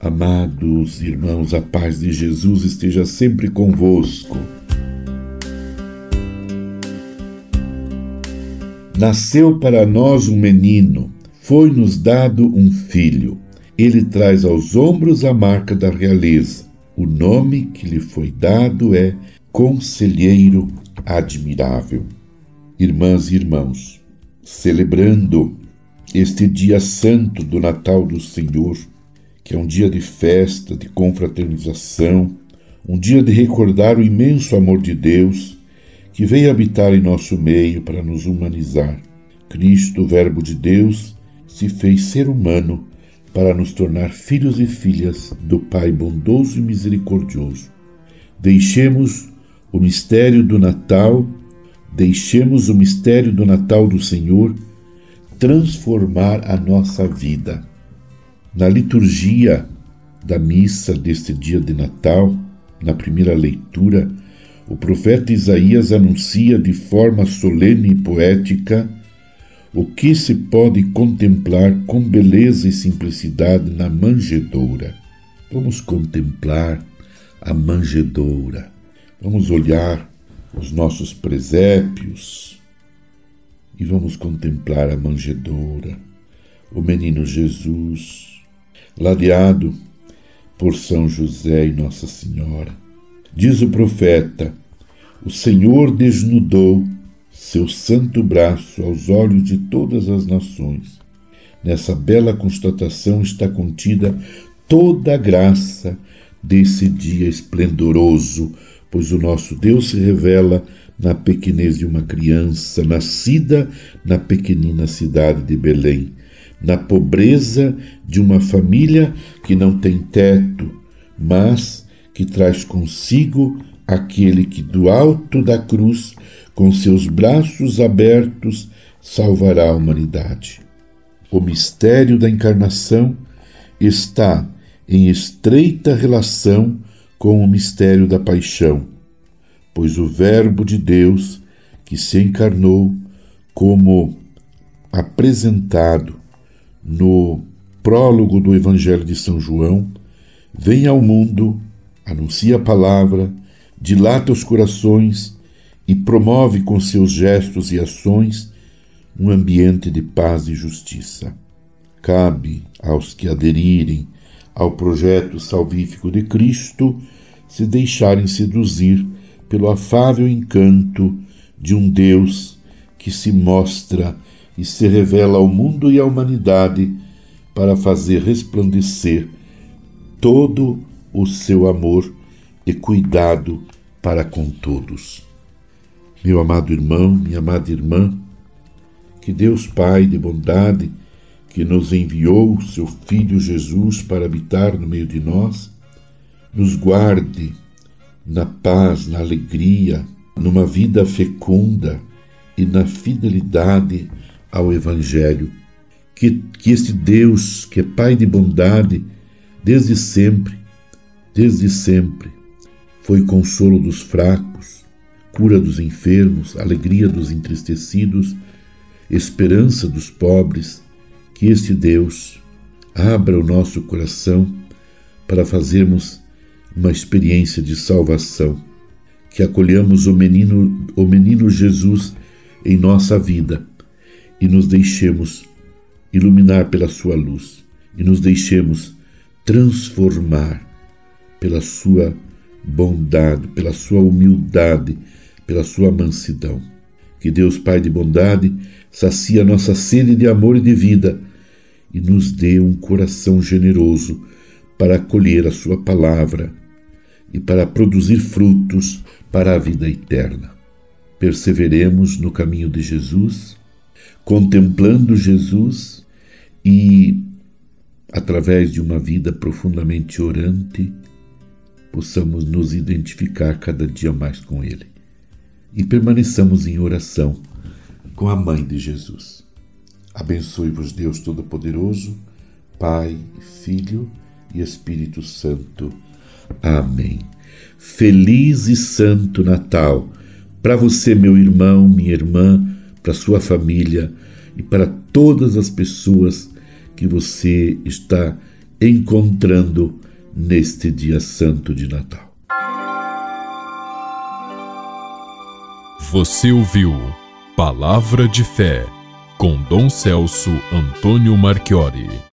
Amados irmãos, a paz de Jesus esteja sempre convosco. Nasceu para nós um menino, foi-nos dado um filho. Ele traz aos ombros a marca da realeza. O nome que lhe foi dado é Conselheiro Admirável. Irmãs e irmãos, celebrando este dia santo do Natal do Senhor, que é um dia de festa, de confraternização, um dia de recordar o imenso amor de Deus que veio habitar em nosso meio para nos humanizar. Cristo, Verbo de Deus, se fez ser humano para nos tornar filhos e filhas do Pai bondoso e misericordioso. Deixemos o mistério do Natal, deixemos o mistério do Natal do Senhor transformar a nossa vida. Na liturgia da missa deste dia de Natal, na primeira leitura, o profeta Isaías anuncia de forma solene e poética o que se pode contemplar com beleza e simplicidade na manjedoura. Vamos contemplar a manjedoura. Vamos olhar os nossos presépios e vamos contemplar a manjedoura, o menino Jesus ladeado por São José e Nossa Senhora. Diz o profeta: O Senhor desnudou seu santo braço aos olhos de todas as nações. Nessa bela constatação está contida toda a graça desse dia esplendoroso, pois o nosso Deus se revela na pequenez de uma criança, nascida na pequenina cidade de Belém na pobreza de uma família que não tem teto, mas que traz consigo aquele que do alto da cruz, com seus braços abertos, salvará a humanidade. O mistério da encarnação está em estreita relação com o mistério da paixão, pois o Verbo de Deus, que se encarnou como apresentado no prólogo do Evangelho de São João, vem ao mundo, anuncia a palavra, dilata os corações e promove com seus gestos e ações um ambiente de paz e justiça. Cabe aos que aderirem ao projeto salvífico de Cristo se deixarem seduzir pelo afável encanto de um Deus que se mostra e se revela ao mundo e à humanidade para fazer resplandecer todo o seu amor e cuidado para com todos. Meu amado irmão, minha amada irmã, que Deus Pai de bondade, que nos enviou seu Filho Jesus para habitar no meio de nós, nos guarde na paz, na alegria, numa vida fecunda e na fidelidade ao Evangelho. Que, que este Deus, que é Pai de bondade, desde sempre, desde sempre, foi consolo dos fracos, cura dos enfermos, alegria dos entristecidos, esperança dos pobres, que este Deus abra o nosso coração para fazermos uma experiência de salvação, que acolhamos o menino, o menino Jesus em nossa vida e nos deixemos iluminar pela sua luz e nos deixemos transformar pela sua bondade, pela sua humildade, pela sua mansidão. Que Deus Pai de bondade sacia nossa sede de amor e de vida e nos dê um coração generoso para acolher a sua palavra e para produzir frutos para a vida eterna. Perseveremos no caminho de Jesus contemplando Jesus e, através de uma vida profundamente orante, possamos nos identificar cada dia mais com Ele e permaneçamos em oração com a Mãe de Jesus. Abençoe-vos, Deus Todo-Poderoso, Pai, Filho e Espírito Santo. Amém. Feliz e Santo Natal para você, meu irmão, minha irmã para sua família e para todas as pessoas que você está encontrando neste dia santo de Natal. Você ouviu Palavra de Fé com Dom Celso Antônio Marchiori.